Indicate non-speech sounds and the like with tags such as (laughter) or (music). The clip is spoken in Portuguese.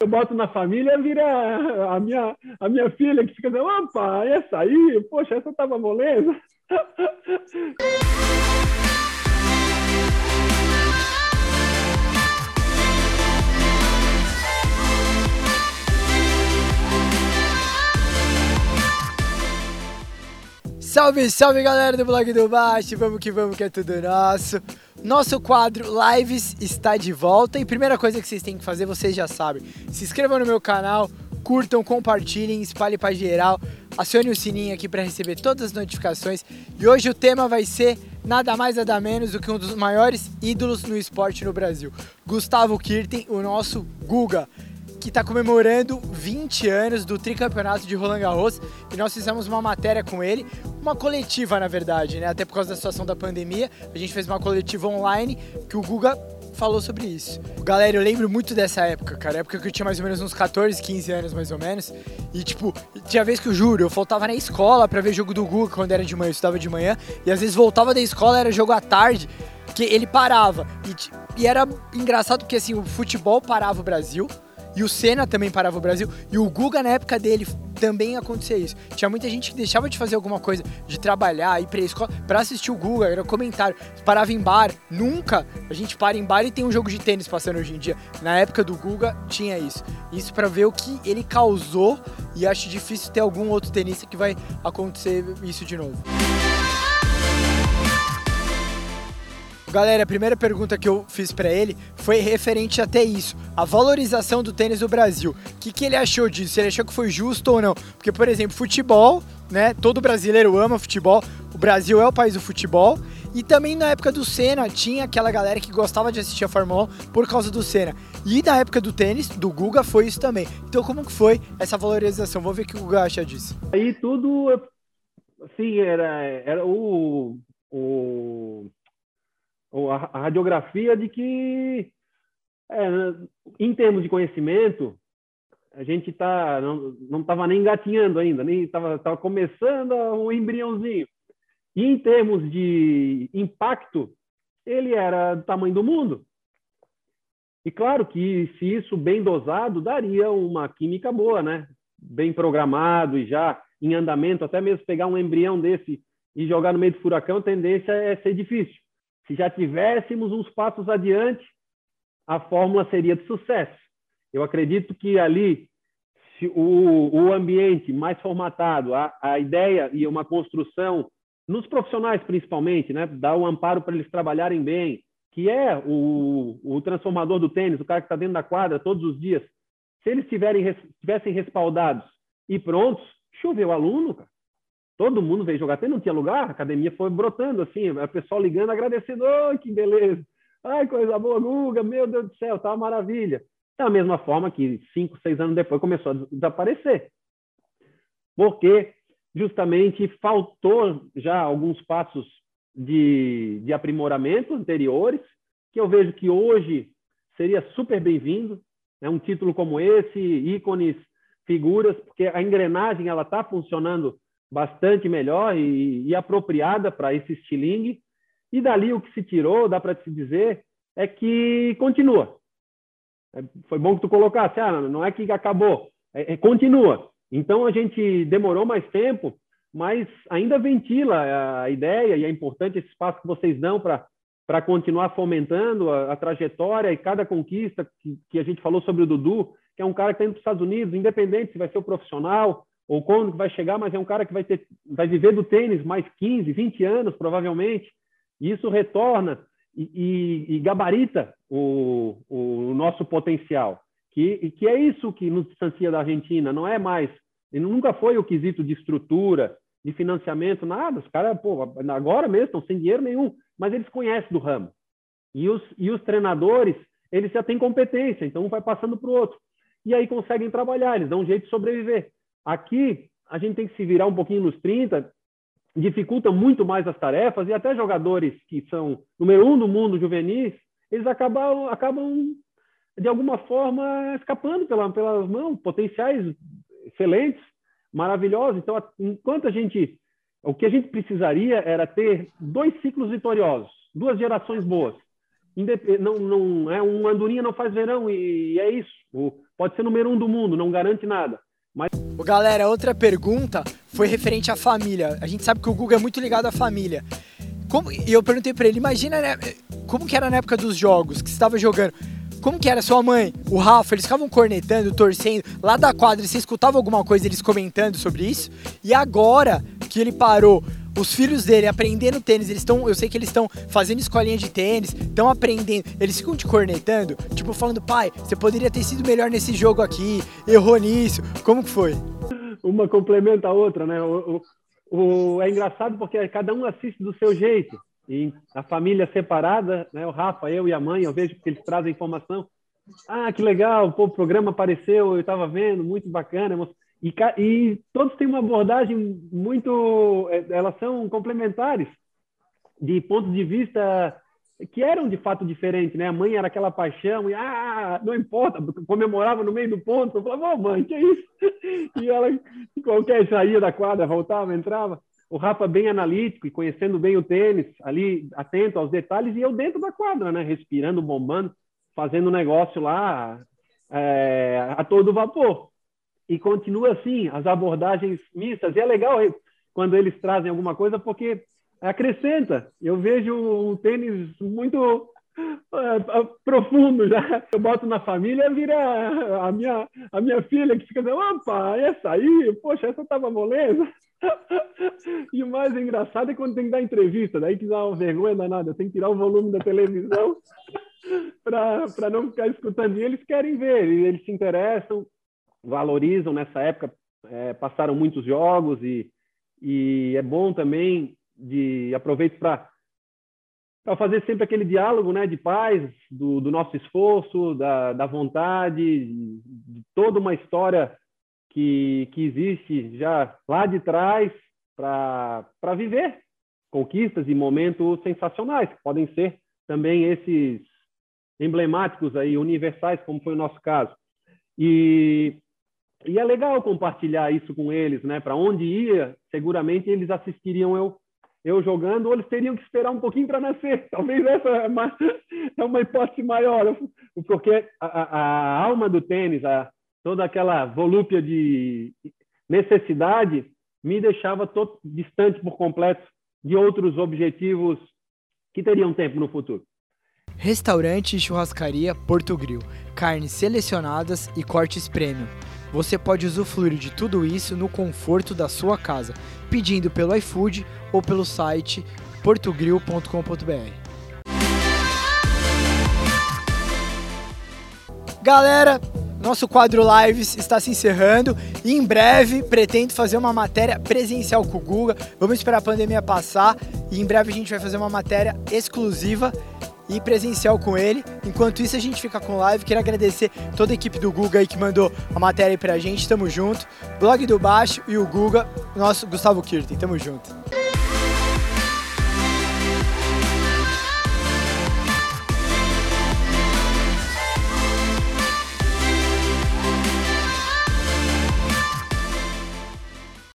eu boto na família, vira a minha, a minha filha que fica dizendo, opa, essa aí, poxa, essa tava moleza. (laughs) Salve, salve galera do blog do Baixo, vamos que vamos que é tudo nosso. Nosso quadro Lives está de volta. E primeira coisa que vocês têm que fazer, vocês já sabem, se inscrevam no meu canal, curtam, compartilhem, espalhem para geral, acione o sininho aqui para receber todas as notificações. E hoje o tema vai ser nada mais nada menos do que um dos maiores ídolos no esporte no Brasil, Gustavo Kirten, o nosso Guga que está comemorando 20 anos do tricampeonato de Roland Garros. E nós fizemos uma matéria com ele, uma coletiva na verdade, né? Até por causa da situação da pandemia, a gente fez uma coletiva online que o Guga falou sobre isso. Galera, eu lembro muito dessa época, cara. Época que eu tinha mais ou menos uns 14, 15 anos, mais ou menos. E, tipo, tinha vez que eu juro, eu faltava na escola para ver jogo do Guga quando era de manhã, eu estudava de manhã. E às vezes voltava da escola, era jogo à tarde, que ele parava. E, e era engraçado porque, assim, o futebol parava o Brasil. E o Senna também parava o Brasil. E o Guga, na época dele, também acontecia isso. Tinha muita gente que deixava de fazer alguma coisa, de trabalhar, ir pra escola, pra assistir o Guga, era comentário. Parava em bar. Nunca a gente para em bar e tem um jogo de tênis passando hoje em dia. Na época do Guga, tinha isso. Isso para ver o que ele causou. E acho difícil ter algum outro tenista que vai acontecer isso de novo. Galera, a primeira pergunta que eu fiz para ele foi referente até isso, a valorização do tênis no Brasil. O que, que ele achou disso? Ele achou que foi justo ou não? Porque, por exemplo, futebol, né? Todo brasileiro ama futebol. O Brasil é o país do futebol. E também na época do Senna tinha aquela galera que gostava de assistir a Fórmula 1 por causa do Senna. E na época do tênis, do Guga, foi isso também. Então como que foi essa valorização? Vamos ver o que o Guga acha disso. Aí tudo, assim, era, era o, o a, a radiografia de que, é, em termos de conhecimento, a gente tá, não estava nem engatinhando ainda, nem estava tava começando um embriãozinho. E em termos de impacto, ele era do tamanho do mundo. E claro que se isso bem dosado, daria uma química boa, né? Bem programado e já em andamento, até mesmo pegar um embrião desse e jogar no meio do furacão, a tendência é ser difícil. Se já tivéssemos uns passos adiante, a fórmula seria de sucesso. Eu acredito que ali o, o ambiente mais formatado, a, a ideia e uma construção, nos profissionais principalmente, né, dar o um amparo para eles trabalharem bem, que é o, o transformador do tênis, o cara que está dentro da quadra todos os dias. Se eles tiverem, tivessem respaldados e prontos, choveu aluno, cara. Todo mundo veio jogar tênis, não tinha lugar, a academia foi brotando, assim, o pessoal ligando, agradecendo, oh, que beleza, ai, coisa boa, Guga, meu Deus do céu, tá uma maravilha. Da mesma forma que cinco, seis anos depois começou a desaparecer. Porque justamente faltou já alguns passos de, de aprimoramento anteriores, que eu vejo que hoje seria super bem-vindo, né? um título como esse, ícones, figuras, porque a engrenagem ela está funcionando bastante melhor e, e apropriada para esse estilingue. E dali o que se tirou, dá para se dizer, é que continua. É, foi bom que tu colocasse, ah, não é que acabou, é, é, continua. Então a gente demorou mais tempo, mas ainda ventila a ideia e é importante esse espaço que vocês dão para continuar fomentando a, a, trajetória e cada conquista que, que, a gente falou sobre o Dudu, que é um cara que está indo para os Estados Unidos, independente se vai ser o profissional ou quando vai chegar, mas é um cara que vai, ter, vai viver do tênis mais 15, 20 anos, provavelmente, e isso retorna e, e, e gabarita o, o, nosso potencial. Que, que é isso que nos distancia da Argentina, não é mais, nunca foi o quesito de estrutura, de financiamento, nada, os caras, pô, agora mesmo estão sem dinheiro nenhum, mas eles conhecem do ramo. E os, e os treinadores, eles já têm competência, então um vai passando para o outro. E aí conseguem trabalhar, eles dão um jeito de sobreviver. Aqui, a gente tem que se virar um pouquinho nos 30, dificulta muito mais as tarefas, e até jogadores que são número um do mundo juvenis, eles acabam, acabam de alguma forma, escapando pela, pelas mãos, potenciais excelentes, maravilhosos. Então, enquanto a gente. O que a gente precisaria era ter dois ciclos vitoriosos, duas gerações boas. Não, não é um andorinha não faz verão e, é isso. O, pode ser número um do mundo, não garante nada. Mas... Galera, outra pergunta foi referente à família. A gente sabe que o Google é muito ligado à família. Como, e eu perguntei para ele, imagina né, como que era na época dos jogos, que você estava jogando. Como que era sua mãe, o Rafa, eles ficavam cornetando, torcendo, lá da quadra, você escutava alguma coisa eles comentando sobre isso? E agora que ele parou, os filhos dele aprendendo tênis, eles estão, eu sei que eles estão fazendo escolinha de tênis, estão aprendendo, eles ficam te cornetando, tipo falando, pai, você poderia ter sido melhor nesse jogo aqui, errou nisso, como que foi? Uma complementa a outra, né? O, o, o, é engraçado porque cada um assiste do seu jeito. E a família separada, né? O Rafa, eu e a mãe, eu vejo que eles trazem informação. Ah, que legal, pô, o programa apareceu, eu estava vendo, muito bacana. E, e todos têm uma abordagem muito. É, elas são complementares, de pontos de vista que eram de fato diferentes, né? A mãe era aquela paixão e ah, não importa, comemorava no meio do ponto. Eu falava, oh, mãe, que é isso? E ela, qualquer saía da quadra, voltava, entrava. O Rafa bem analítico e conhecendo bem o tênis, ali atento aos detalhes, e eu dentro da quadra, né? Respirando, bombando, fazendo negócio lá é, a todo vapor e continua assim, as abordagens mistas. E é legal quando eles trazem alguma coisa, porque acrescenta. Eu vejo um tênis muito uh, profundo já. Eu boto na família, vira a minha, a minha filha que fica dizendo, opa, essa aí, poxa, essa tava moleza. (laughs) e o mais engraçado é quando tem que dar entrevista, daí que dá uma vergonha danada, tem que tirar o volume da televisão (laughs) para não ficar escutando. E eles querem ver, eles se interessam, valorizam nessa época, é, passaram muitos jogos e, e é bom também de aproveito para fazer sempre aquele diálogo né, de paz, do, do nosso esforço, da, da vontade, de, de toda uma história que, que existe já lá de trás para viver conquistas e momentos sensacionais, que podem ser também esses emblemáticos aí, universais, como foi o nosso caso. E e é legal compartilhar isso com eles, né? Para onde ia, seguramente eles assistiriam eu eu jogando, ou eles teriam que esperar um pouquinho para nascer. (laughs) Talvez essa é uma, é uma hipótese maior, porque a, a alma do tênis, a, toda aquela volúpia de necessidade, me deixava todo, distante por completo de outros objetivos que teriam tempo no futuro. Restaurante e churrascaria Porto Grill. Carnes selecionadas e cortes premium você pode usufruir de tudo isso no conforto da sua casa, pedindo pelo iFood ou pelo site portugril.com.br. Galera, nosso quadro Lives está se encerrando e em breve pretendo fazer uma matéria presencial com o Guga. Vamos esperar a pandemia passar e em breve a gente vai fazer uma matéria exclusiva e presencial com ele. Enquanto isso, a gente fica com live. Quero agradecer toda a equipe do Guga aí que mandou a matéria aí pra gente. Tamo junto. Blog do Baixo e o Guga, nosso Gustavo Kirten. Tamo junto.